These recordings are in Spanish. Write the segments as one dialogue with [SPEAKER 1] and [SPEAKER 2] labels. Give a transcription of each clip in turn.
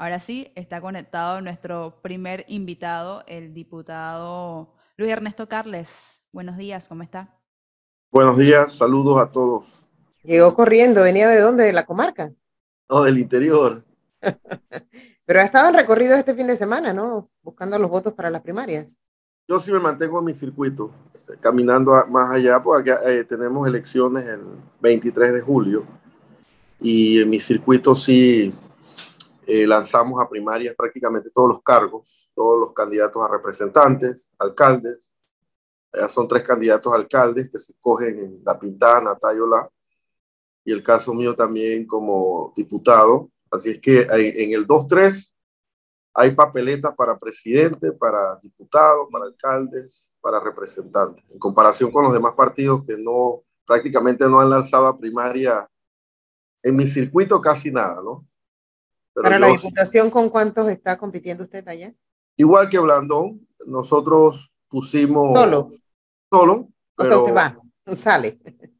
[SPEAKER 1] Ahora sí, está conectado nuestro primer invitado, el diputado Luis Ernesto Carles. Buenos días, ¿cómo está?
[SPEAKER 2] Buenos días, saludos a todos.
[SPEAKER 3] Llegó corriendo, ¿venía de dónde? ¿De la comarca?
[SPEAKER 2] No, del interior.
[SPEAKER 3] Pero ha estado en recorrido este fin de semana, ¿no? Buscando los votos para las primarias.
[SPEAKER 2] Yo sí me mantengo en mi circuito, caminando más allá, porque eh, tenemos elecciones el 23 de julio. Y en mi circuito sí eh, lanzamos a primarias prácticamente todos los cargos, todos los candidatos a representantes, alcaldes. Ya son tres candidatos alcaldes que se escogen en La Pintada, Natayola, y el caso mío también como diputado. Así es que en el 2-3 hay papeletas para presidente, para diputados, para alcaldes, para representantes, en comparación con los demás partidos que no prácticamente no han lanzado a primaria en mi circuito casi nada, ¿no?
[SPEAKER 3] Para la diputación, ¿con cuántos está compitiendo usted allá?
[SPEAKER 2] Igual que Blandón, nosotros pusimos...
[SPEAKER 3] Solo.
[SPEAKER 2] Solo.
[SPEAKER 3] Pero o sea, usted va, sale.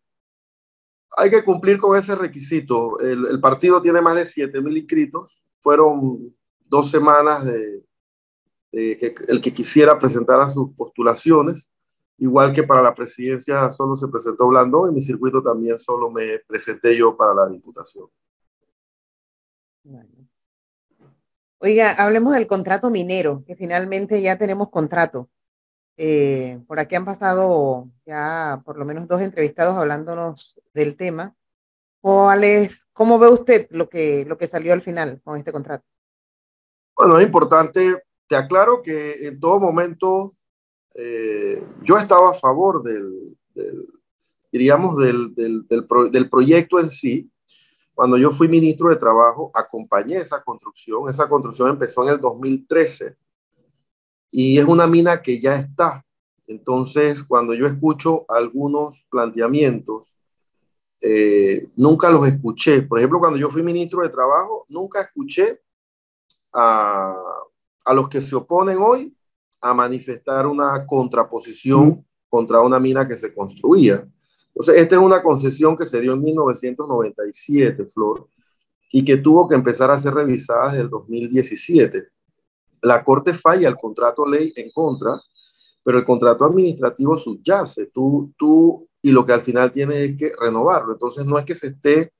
[SPEAKER 2] Hay que cumplir con ese requisito. El, partido tiene más de 7 mil inscritos. Fueron dos semanas de, que el que quisiera presentar a sus postulaciones. Igual que para la presidencia solo se presentó Blandón, en mi circuito también solo me presenté yo para la diputación.
[SPEAKER 3] Oiga, hablemos del contrato minero, que finalmente ya tenemos contrato. Eh, por aquí han pasado ya por lo menos dos entrevistados hablándonos del tema. ¿Cuál ¿Cómo ve usted lo que, lo que salió al final con este contrato?
[SPEAKER 2] Bueno, es importante, te aclaro que en todo momento eh, yo estaba a favor del, diríamos, del, del, del proyecto en sí, cuando yo fui ministro de Trabajo, acompañé esa construcción. Esa construcción empezó en el 2013 y es una mina que ya está. Entonces, cuando yo escucho algunos planteamientos, eh, nunca los escuché. Por ejemplo, cuando yo fui ministro de Trabajo, nunca escuché a, a los que se oponen hoy a manifestar una contraposición contra una mina que se construía. Entonces, esta es una concesión que se dio en 1997, Flor, y que tuvo que empezar a ser revisada desde el 2017. La Corte falla el contrato ley en contra, pero el contrato administrativo subyace. Tú, tú, y lo que al final tiene es que renovarlo. Entonces, no es que se esté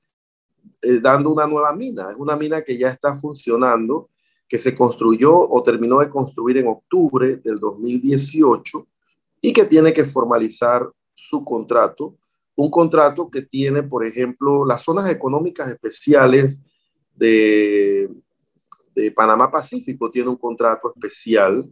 [SPEAKER 2] eh, dando una nueva mina, es una mina que ya está funcionando, que se construyó o terminó de construir en octubre del 2018 y que tiene que formalizar su contrato un contrato que tiene, por ejemplo, las zonas económicas especiales de, de Panamá Pacífico, tiene un contrato especial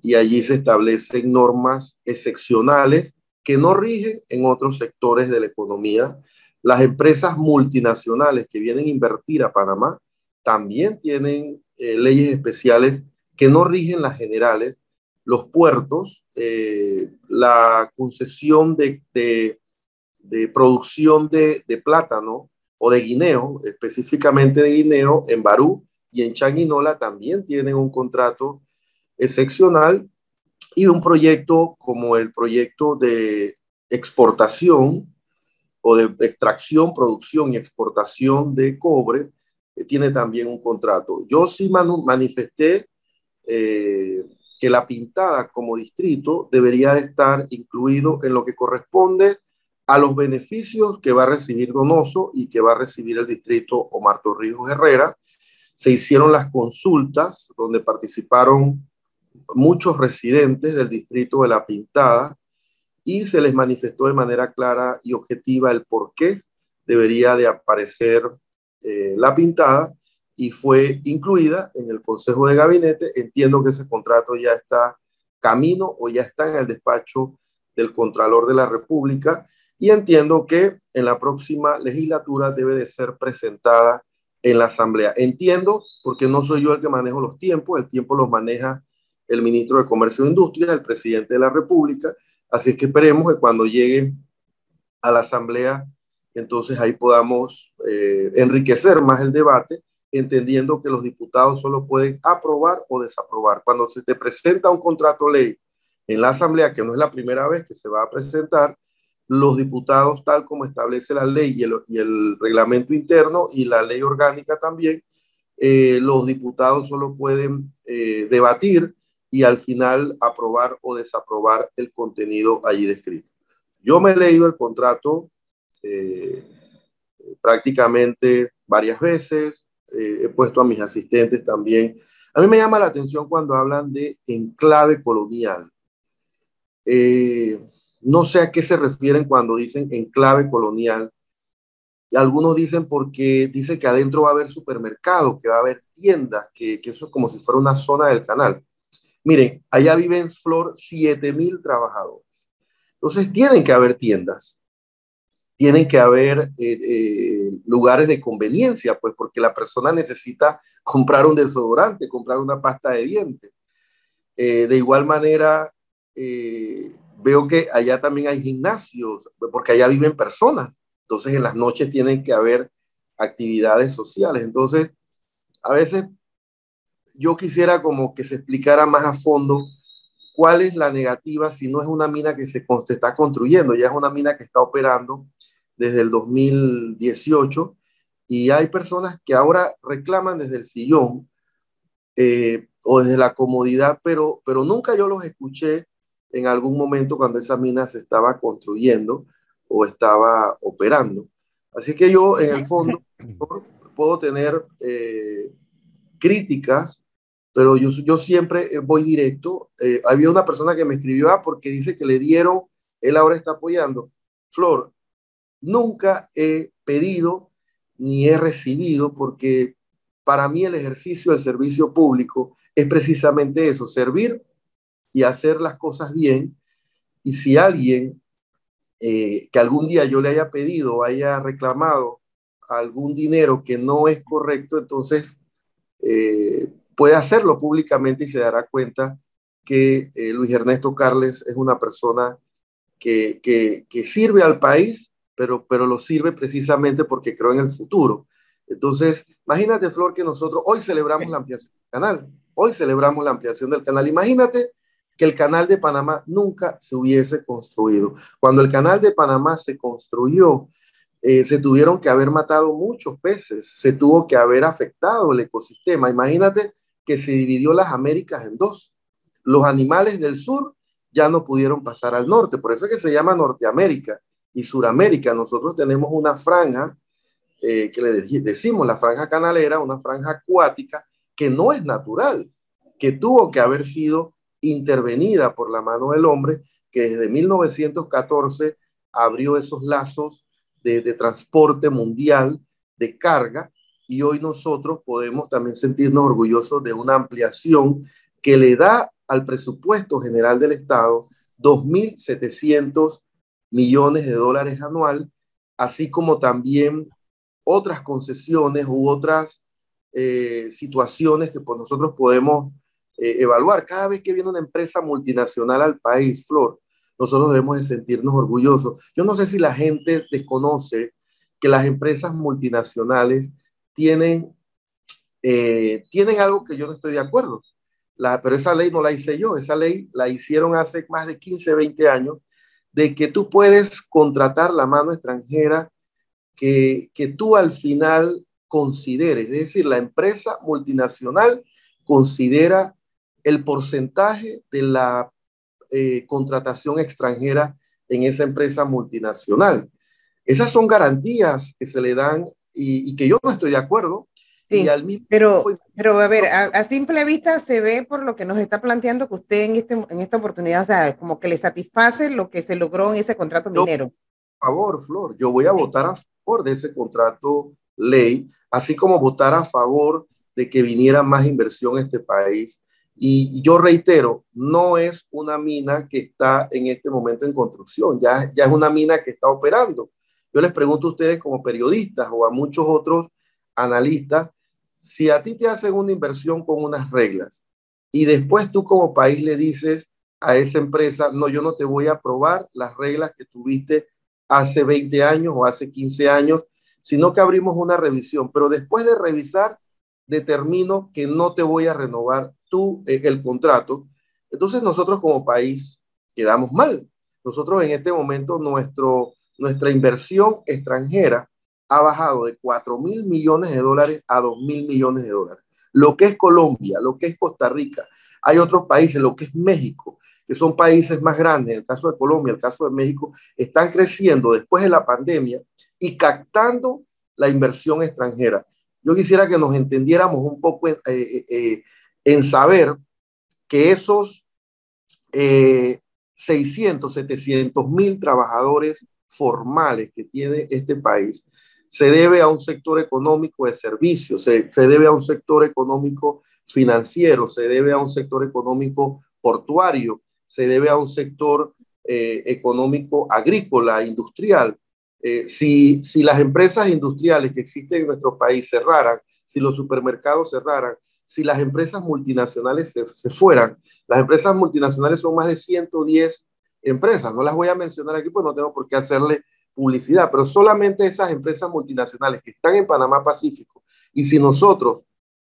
[SPEAKER 2] y allí se establecen normas excepcionales que no rigen en otros sectores de la economía. Las empresas multinacionales que vienen a invertir a Panamá también tienen eh, leyes especiales que no rigen las generales. Los puertos, eh, la concesión de, de de producción de, de, plátano o de guineo, específicamente de guineo, en Barú y en Changuinola también tienen un contrato excepcional y un proyecto como el proyecto de exportación o de extracción, producción y exportación de cobre, que tiene también un contrato. Yo sí manifesté eh, que la pintada como distrito debería de estar incluido en lo que corresponde a los beneficios que va a recibir Donoso y que va a recibir el distrito Omar Torrijos Herrera. Se hicieron las consultas donde participaron muchos residentes del distrito de La Pintada y se les manifestó de manera clara y objetiva el por qué debería de aparecer eh, La Pintada y fue incluida en el Consejo de Gabinete. Entiendo que ese contrato ya está camino o ya está en el despacho del Contralor de la República y entiendo que en la próxima legislatura debe de ser presentada en la Asamblea. Entiendo, porque no soy yo el que manejo los tiempos, el tiempo los maneja el ministro de Comercio e Industria, el presidente de la República, así es que esperemos que cuando llegue a la Asamblea, entonces ahí podamos eh, enriquecer más el debate, entendiendo que los diputados solo pueden aprobar o desaprobar. Cuando se te presenta un contrato ley en la Asamblea, que no es la primera vez que se va a presentar, los diputados, tal como establece la ley y el, reglamento interno y la ley orgánica también, eh, los diputados solo pueden eh, debatir y al final aprobar o desaprobar el contenido allí descrito. Yo me he leído el contrato eh, prácticamente varias veces, he puesto a mis asistentes también. A mí me llama la atención cuando hablan de enclave colonial. No sé a qué se refieren cuando dicen enclave colonial algunos dicen porque dice que adentro va a haber supermercados, que va a haber tiendas, que, eso es como si fuera una zona del canal. Miren, allá viven en Flor 7 mil trabajadores. Entonces tienen que haber tiendas, tienen que haber eh, eh, lugares de conveniencia, pues porque la persona necesita comprar un desodorante, comprar una pasta de dientes. Eh, de igual manera, veo que allá también hay gimnasios, porque allá viven personas. Entonces en las noches tienen que haber actividades sociales. Entonces, a veces yo quisiera como que se explicara más a fondo cuál es la negativa si no es una mina que se, está construyendo, ya es una mina que está operando desde el 2018 y hay personas que ahora reclaman desde el sillón eh, o desde la comodidad, pero, pero nunca yo los escuché en algún momento cuando esa mina se estaba construyendo o estaba operando. Así que yo, en el fondo, puedo tener eh, críticas, pero yo, yo siempre eh, voy directo. Eh, había una persona que me escribió, ah, porque dice que le dieron, él ahora está apoyando. Flor, nunca he pedido ni he recibido, porque para mí el ejercicio del servicio público es precisamente eso, servir y hacer las cosas bien. Y si alguien eh, que algún día yo le haya pedido haya reclamado algún dinero que no es correcto, entonces eh, puede hacerlo públicamente y se dará cuenta que eh, Luis Ernesto Carles es una persona que, que, sirve al país, pero, pero lo sirve precisamente porque creo en el futuro. Entonces, imagínate, Flor, que nosotros hoy celebramos la ampliación del canal. Hoy celebramos la ampliación del canal. Imagínate que el canal de Panamá nunca se hubiese construido. Cuando el canal de Panamá se construyó, eh, se tuvieron que haber matado muchos peces, se tuvo que haber afectado el ecosistema. Imagínate que se dividió las Américas en dos. Los animales del sur ya no pudieron pasar al norte, por eso es que se llama Norteamérica y Suramérica. Nosotros tenemos una franja eh, que le decimos la franja canalera, una franja acuática que no es natural, que tuvo que haber sido intervenida por la mano del hombre, que desde 1914 abrió esos lazos de, transporte mundial de carga y hoy nosotros podemos también sentirnos orgullosos de una ampliación que le da al presupuesto general del Estado 2.700 millones de dólares anual, así como también otras concesiones u otras eh, situaciones que pues, nosotros podemos eh, evaluar. Cada vez que viene una empresa multinacional al país, Flor, nosotros debemos de sentirnos orgullosos. Yo no sé si la gente desconoce que las empresas multinacionales tienen, eh, tienen algo que yo no estoy de acuerdo. La, pero esa ley no la hice yo, esa ley la hicieron hace más de 15, 20 años, de que tú puedes contratar la mano extranjera que, que tú al final consideres. Es decir, la empresa multinacional considera el porcentaje de la eh, contratación extranjera en esa empresa multinacional. Esas son garantías que se le dan y, que yo no estoy de acuerdo.
[SPEAKER 3] Sí, pero, pero a ver, a, simple vista se ve por lo que nos está planteando que usted en, este, en esta oportunidad, o sea, como que le satisface lo que se logró en ese contrato minero.
[SPEAKER 2] Por favor, Flor, yo voy a votar a favor de ese contrato ley, así como votar a favor de que viniera más inversión a este país, y yo reitero, no es una mina que está en este momento en construcción, ya, ya es una mina que está operando. Yo les pregunto a ustedes como periodistas o a muchos otros analistas, si a ti te hacen una inversión con unas reglas y después tú como país le dices a esa empresa, no, yo no te voy a aprobar las reglas que tuviste hace 20 años o hace 15 años, sino que abrimos una revisión, pero después de revisar, determino que no te voy a renovar tú eh, el contrato, entonces nosotros como país quedamos mal. Nosotros en este momento nuestro, nuestra inversión extranjera ha bajado de 4 mil millones de dólares a 2 mil millones de dólares. Lo que es Colombia, lo que es Costa Rica, hay otros países, lo que es México, que son países más grandes, en el caso de Colombia, el caso de México, están creciendo después de la pandemia y captando la inversión extranjera. Yo quisiera que nos entendiéramos un poco en, eh, eh, en saber que esos 600, 700 mil trabajadores formales que tiene este país se debe a un sector económico de servicios, se, se, debe a un sector económico financiero, se debe a un sector económico portuario, se debe a un sector eh, económico agrícola, industrial. Eh, si, si las empresas industriales que existen en nuestro país cerraran, si los supermercados cerraran, si las empresas multinacionales se, fueran, las empresas multinacionales son más de 110 empresas, no las voy a mencionar aquí, pues no tengo por qué hacerle publicidad, pero solamente esas empresas multinacionales que están en Panamá Pacífico, y si nosotros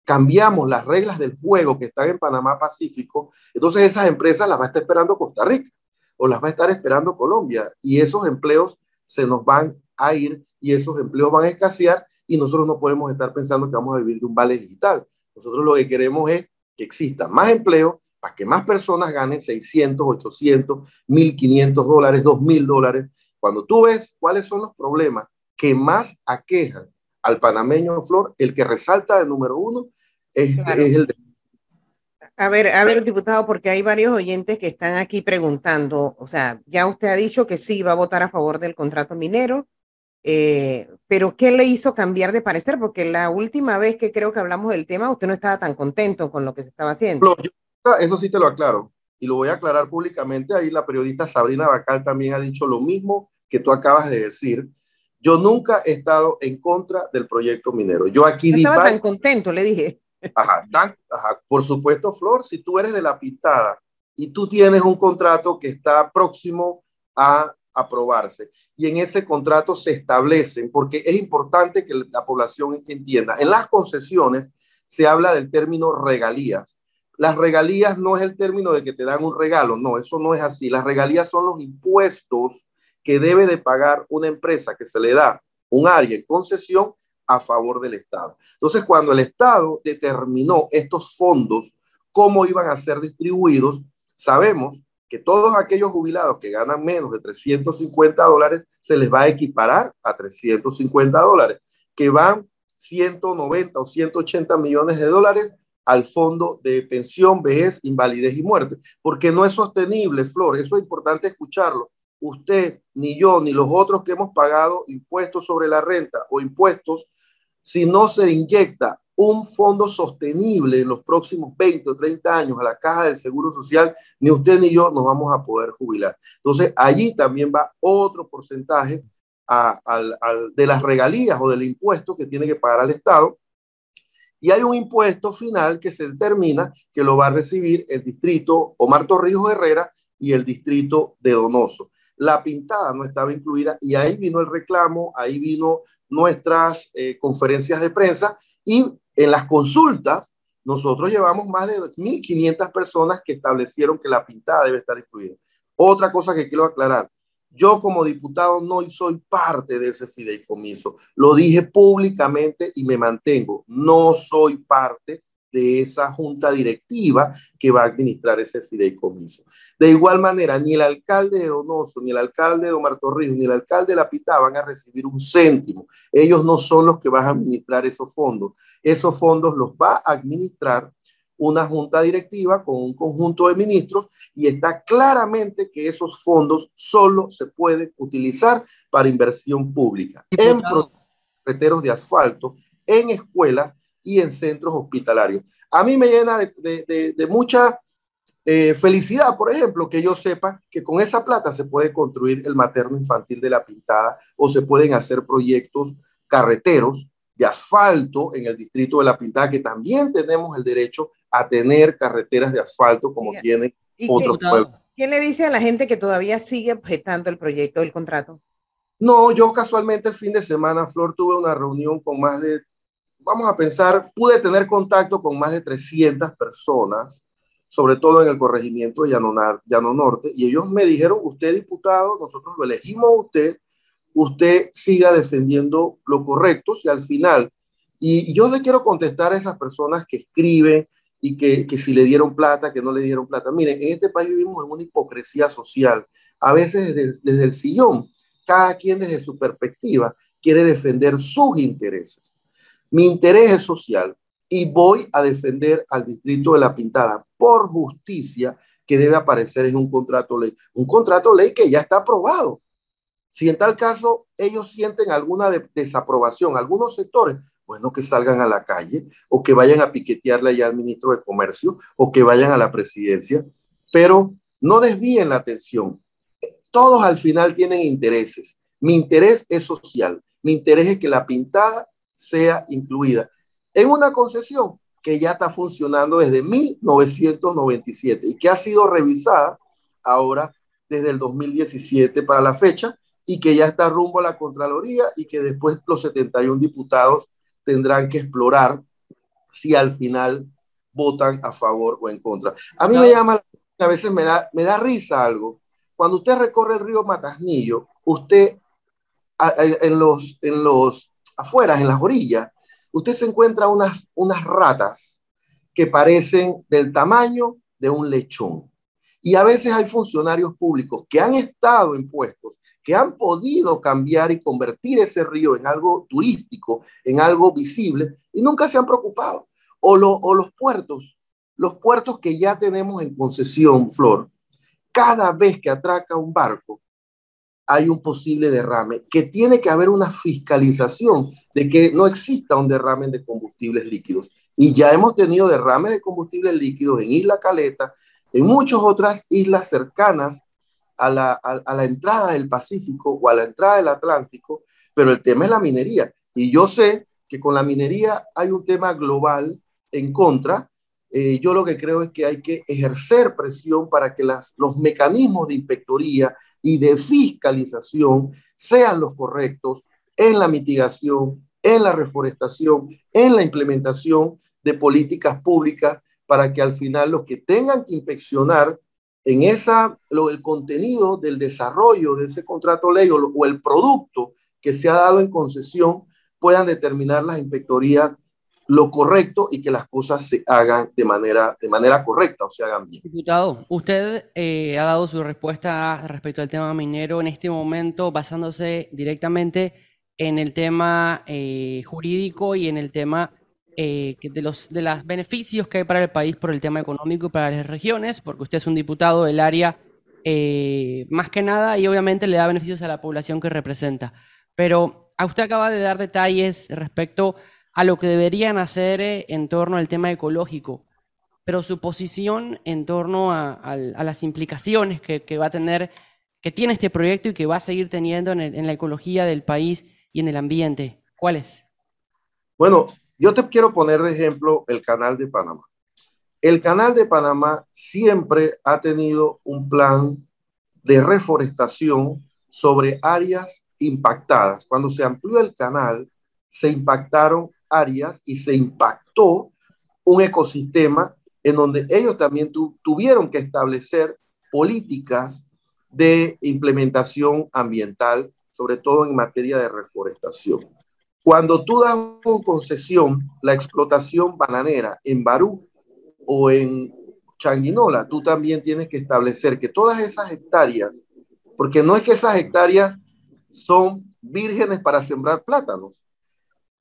[SPEAKER 2] cambiamos las reglas del juego que están en Panamá Pacífico, entonces esas empresas las va a estar esperando Costa Rica o las va a estar esperando Colombia, y esos empleos se nos van a ir y esos empleos van a escasear y nosotros no podemos estar pensando que vamos a vivir de un vale digital. Nosotros lo que queremos es que exista más empleo para que más personas ganen 600, 800, 1.500 dólares, 2.000 dólares cuando tú ves cuáles son los problemas que más aquejan al panameño Flor, el que resalta de número uno es, claro. es el de
[SPEAKER 3] a ver, a ver, diputado, porque hay varios oyentes que están aquí preguntando, o sea, ya usted ha dicho que sí va a votar a favor del contrato minero, eh, pero ¿qué le hizo cambiar de parecer? Porque la última vez que creo que hablamos del tema, usted no estaba tan contento con lo que se estaba haciendo.
[SPEAKER 2] Eso sí te lo aclaro, y lo voy a aclarar públicamente. Ahí la periodista Sabrina Bacal también ha dicho lo mismo que tú acabas de decir. Yo nunca he estado en contra del proyecto minero. Yo aquí...
[SPEAKER 3] No estaba tan contento, le dije.
[SPEAKER 2] Ajá, tan, ajá, por supuesto, Flor, si tú eres de la pintada y tú tienes un contrato que está próximo a aprobarse y en ese contrato se establecen, porque es importante que la población entienda, en las concesiones se habla del término regalías. Las regalías no es el término de que te dan un regalo, no, eso no es así. Las regalías son los impuestos que debe de pagar una empresa que se le da un área en concesión a favor del Estado. Entonces, cuando el Estado determinó estos fondos, cómo iban a ser distribuidos, sabemos que todos aquellos jubilados que ganan menos de 350 dólares se les va a equiparar a 350 dólares, que van 190 o 180 millones de dólares al fondo de pensión, vejez, invalidez y muerte, porque no es sostenible, Flor, eso es importante escucharlo. Usted, ni yo, ni los otros que hemos pagado impuestos sobre la renta o impuestos, si no se inyecta un fondo sostenible en los próximos 20 o 30 años a la caja del Seguro Social, ni usted ni yo nos vamos a poder jubilar. Entonces, allí también va otro porcentaje de las regalías o del impuesto que tiene que pagar al Estado. Y hay un impuesto final que se determina que lo va a recibir el distrito Omar Torrijos Herrera y el distrito de Donoso la pintada no estaba incluida y ahí vino el reclamo, ahí vino nuestras eh, conferencias de prensa y en las consultas nosotros llevamos más de 1.500 personas que establecieron que la pintada debe estar incluida. Otra cosa que quiero aclarar, yo como diputado no soy parte de ese fideicomiso, lo dije públicamente y me mantengo, no soy parte de esa junta directiva que va a administrar ese fideicomiso. De igual manera, ni el alcalde de Donoso, ni el alcalde de Omar Torrijos, ni el alcalde de La Pitá van a recibir un céntimo. Ellos no son los que van a administrar esos fondos. Esos fondos los va a administrar una junta directiva con un conjunto de ministros y está claramente que esos fondos solo se pueden utilizar para inversión pública en carreteros de asfalto, en escuelas y en centros hospitalarios. A mí me llena de, de, de mucha eh, felicidad, por ejemplo, que yo sepa que con esa plata se puede construir el materno infantil de la Pintada o se pueden hacer proyectos carreteros de asfalto en el distrito de la Pintada, que también tenemos el derecho a tener carreteras de asfalto como Mira, tienen otros pueblos.
[SPEAKER 3] ¿Qué le dice a la gente que todavía sigue objetando el proyecto del contrato?
[SPEAKER 2] No, yo casualmente el fin de semana, Flor, tuve una reunión con más de vamos a pensar, pude tener contacto con más de 300 personas, sobre todo en el corregimiento de Llano, Llano Norte, y ellos me dijeron, usted diputado, nosotros lo elegimos a usted usted siga defendiendo lo correcto, si al final, y, yo le quiero contestar a esas personas que escriben y que, que si le dieron plata, que no le dieron plata. Miren, en este país vivimos en una hipocresía social, a veces desde, desde el sillón, cada quien desde su perspectiva quiere defender sus intereses. Mi interés es social y voy a defender al distrito de La Pintada por justicia que debe aparecer en un contrato ley. Un contrato ley que ya está aprobado. Si en tal caso ellos sienten alguna desaprobación, algunos sectores, bueno, que salgan a la calle o que vayan a piquetearle allá al ministro de Comercio o que vayan a la presidencia, pero no desvíen la atención. Todos al final tienen intereses. Mi interés es social. Mi interés es que la pintada sea incluida en una concesión que ya está funcionando desde 1997 y que ha sido revisada ahora desde el 2017 para la fecha y que ya está rumbo a la Contraloría y que después los 71 diputados tendrán que explorar si al final votan a favor o en contra. A mí me llama, a veces me da, me da risa algo. Cuando usted recorre el río Matasnillo, usted en los, en los afueras, en las orillas, usted se encuentra unas, unas ratas que parecen del tamaño de un lechón. Y a veces hay funcionarios públicos que han estado en puestos, que han podido cambiar y convertir ese río en algo turístico, en algo visible, y nunca se han preocupado. O, o los puertos, los puertos que ya tenemos en concesión, Flor, cada vez que atraca un barco, hay un posible derrame, que tiene que haber una fiscalización de que no exista un derrame de combustibles líquidos. Y ya hemos tenido derrames de combustibles líquidos en Isla Caleta, en muchas otras islas cercanas a la, a la entrada del Pacífico o a la entrada del Atlántico, pero el tema es la minería. Y yo sé que con la minería hay un tema global en contra. Eh, yo lo que creo es que hay que ejercer presión para que las, los mecanismos de inspectoría y de fiscalización sean los correctos en la mitigación, en la reforestación, en la implementación de políticas públicas para que al final los que tengan que inspeccionar en esa, lo, el contenido del desarrollo de ese contrato ley o, o el producto que se ha dado en concesión puedan determinar las inspectorías lo correcto y que las cosas se hagan de manera, de manera correcta o se hagan bien.
[SPEAKER 4] Diputado, usted eh, ha dado su respuesta respecto al tema minero en este momento basándose directamente en el tema eh, jurídico y en el tema eh, de los de los beneficios que hay para el país por el tema económico y para las regiones, porque usted es un diputado del área más que nada y obviamente le da beneficios a la población que representa. Pero a usted acaba de dar detalles respecto a lo que deberían hacer eh, en torno al tema ecológico, pero su posición en torno a, las implicaciones que, va a tener, que tiene este proyecto y que va a seguir teniendo en, la ecología del país y en el ambiente, ¿cuál es?
[SPEAKER 2] Bueno, yo te quiero poner de ejemplo el canal de Panamá. El canal de Panamá siempre ha tenido un plan de reforestación sobre áreas impactadas. Cuando se amplió el canal, se impactaron y se impactó un ecosistema en donde ellos también tuvieron que establecer políticas de implementación ambiental, sobre todo en materia de reforestación. Cuando tú das una concesión la explotación bananera en Barú o en Changuinola, tú también tienes que establecer que todas esas hectáreas, porque no es que esas hectáreas son vírgenes para sembrar plátanos,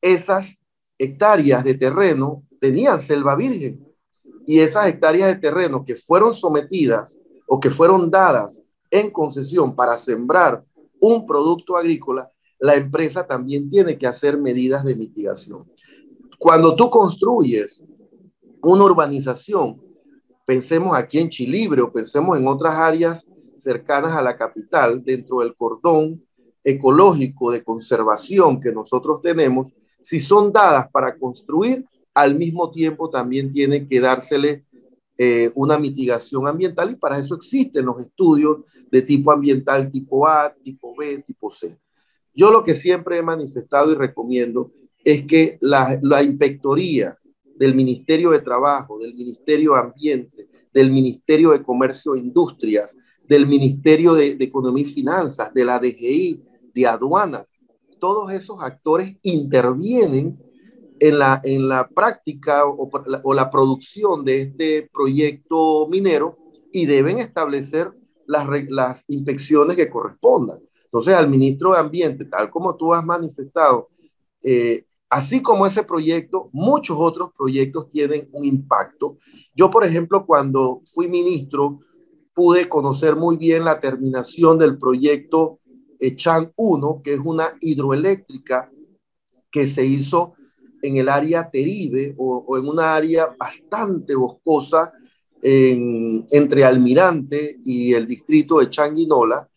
[SPEAKER 2] esas hectáreas de terreno tenían selva virgen y esas hectáreas de terreno que fueron sometidas o que fueron dadas en concesión para sembrar un producto agrícola, la empresa también tiene que hacer medidas de mitigación. Cuando tú construyes una urbanización, pensemos aquí en Chilibre o pensemos en otras áreas cercanas a la capital, dentro del cordón ecológico de conservación que nosotros tenemos, si son dadas para construir, al mismo tiempo también tiene que dársele eh, una mitigación ambiental y para eso existen los estudios de tipo ambiental tipo A, tipo B, tipo C. Yo lo que siempre he manifestado y recomiendo es que la, la inspectoría del Ministerio de Trabajo, del Ministerio de Ambiente, del Ministerio de Comercio e Industrias, del Ministerio de, de Economía y Finanzas, de la DGI, de aduanas. Todos esos actores intervienen en la, en la práctica o, la producción de este proyecto minero y deben establecer las, las inspecciones que correspondan. Entonces, al ministro de Ambiente, tal como tú has manifestado, eh, así como ese proyecto, muchos otros proyectos tienen un impacto. Yo, por ejemplo, cuando fui ministro, pude conocer muy bien la terminación del proyecto Chan 1, que es una hidroeléctrica que se hizo en el área Teribe o, en una área bastante boscosa en, entre Almirante y el distrito de Changuinola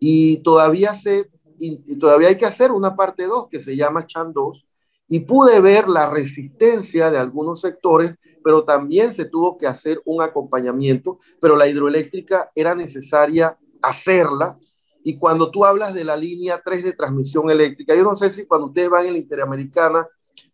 [SPEAKER 2] y todavía, se, y todavía hay que hacer una parte 2 que se llama Chan 2 y pude ver la resistencia de algunos sectores, pero también se tuvo que hacer un acompañamiento, pero la hidroeléctrica era necesaria hacerla. Y cuando tú hablas de la línea 3 de transmisión eléctrica, yo no sé si cuando ustedes van en la Interamericana,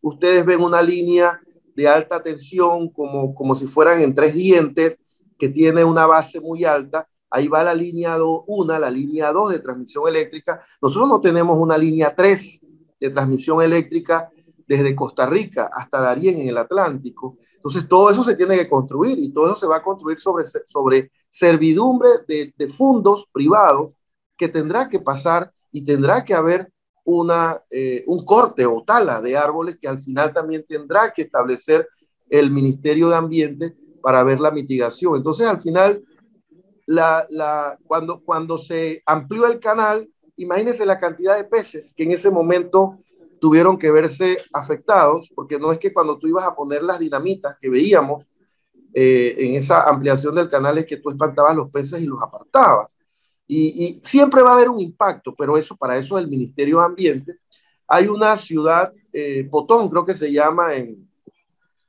[SPEAKER 2] ustedes ven una línea de alta tensión como, como si fueran en tres dientes, que tiene una base muy alta, ahí va la línea 1, la línea 2 de transmisión eléctrica. Nosotros no tenemos una línea 3 de transmisión eléctrica desde Costa Rica hasta Darién en el Atlántico. Entonces, todo eso se tiene que construir y todo eso se va a construir sobre, sobre servidumbre de, de fondos privados que tendrá que pasar y tendrá que haber una, eh, un corte o tala de árboles que al final también tendrá que establecer el Ministerio de Ambiente para ver la mitigación. Entonces, al final, la, la, cuando, cuando se amplió el canal, imagínense la cantidad de peces que en ese momento tuvieron que verse afectados, porque no es que cuando tú ibas a poner las dinamitas que veíamos eh, en esa ampliación del canal es que tú espantabas los peces y los apartabas. Y, siempre va a haber un impacto, pero eso para eso el Ministerio de Ambiente. Hay una ciudad, eh, Potón creo que se llama en,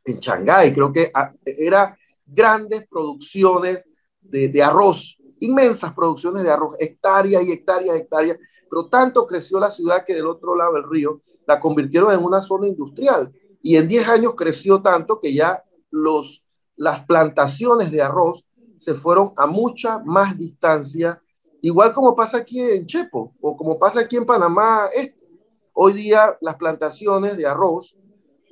[SPEAKER 2] en Shanghái, creo que a, era grandes producciones de, de, arroz, inmensas producciones de arroz, hectáreas y hectáreas, hectáreas, pero tanto creció la ciudad que del otro lado del río la convirtieron en una zona industrial y en 10 años creció tanto que ya los, las plantaciones de arroz se fueron a mucha más distancia Igual como pasa aquí en Chepo o como pasa aquí en Panamá. Hoy día las plantaciones de arroz,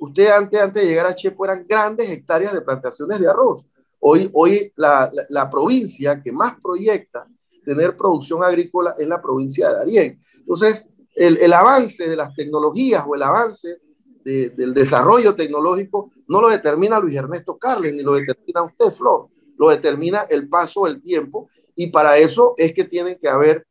[SPEAKER 2] usted antes, antes de llegar a Chepo eran grandes hectáreas de plantaciones de arroz. Hoy, hoy la, la, provincia que más proyecta tener producción agrícola es la provincia de Darién. Entonces, el, el avance de las tecnologías o el avance de, del desarrollo tecnológico no lo determina Luis Ernesto Carles, ni lo determina usted, Flor, lo determina el paso del tiempo y para eso es que tienen que haber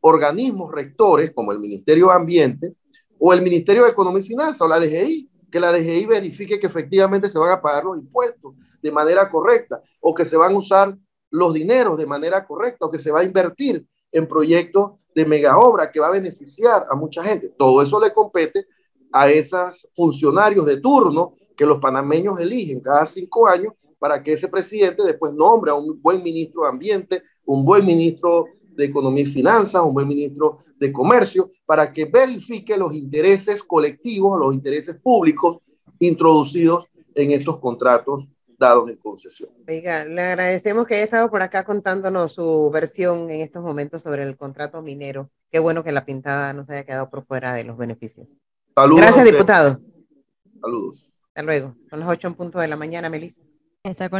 [SPEAKER 2] organismos rectores como el Ministerio de Ambiente o el Ministerio de Economía y Finanzas o la DGI, que la DGI verifique que efectivamente se van a pagar los impuestos de manera correcta o que se van a usar los dineros de manera correcta o que se va a invertir en proyectos de mega obra que va a beneficiar a mucha gente. Todo eso le compete a esos funcionarios de turno que los panameños eligen cada cinco años para que ese presidente después nombre a un buen ministro de Ambiente, un buen ministro de Economía y Finanzas, un buen ministro de Comercio, para que verifique los intereses colectivos, los intereses públicos introducidos en estos contratos dados en concesión.
[SPEAKER 3] Oiga, le agradecemos que haya estado por acá contándonos su versión en estos momentos sobre el contrato minero. Qué bueno que la pintada no se haya quedado por fuera de los beneficios.
[SPEAKER 2] Saludos
[SPEAKER 3] Gracias, diputado.
[SPEAKER 2] Saludos.
[SPEAKER 3] Hasta luego. Son las 8 en punto de la mañana, Melissa.
[SPEAKER 1] Está con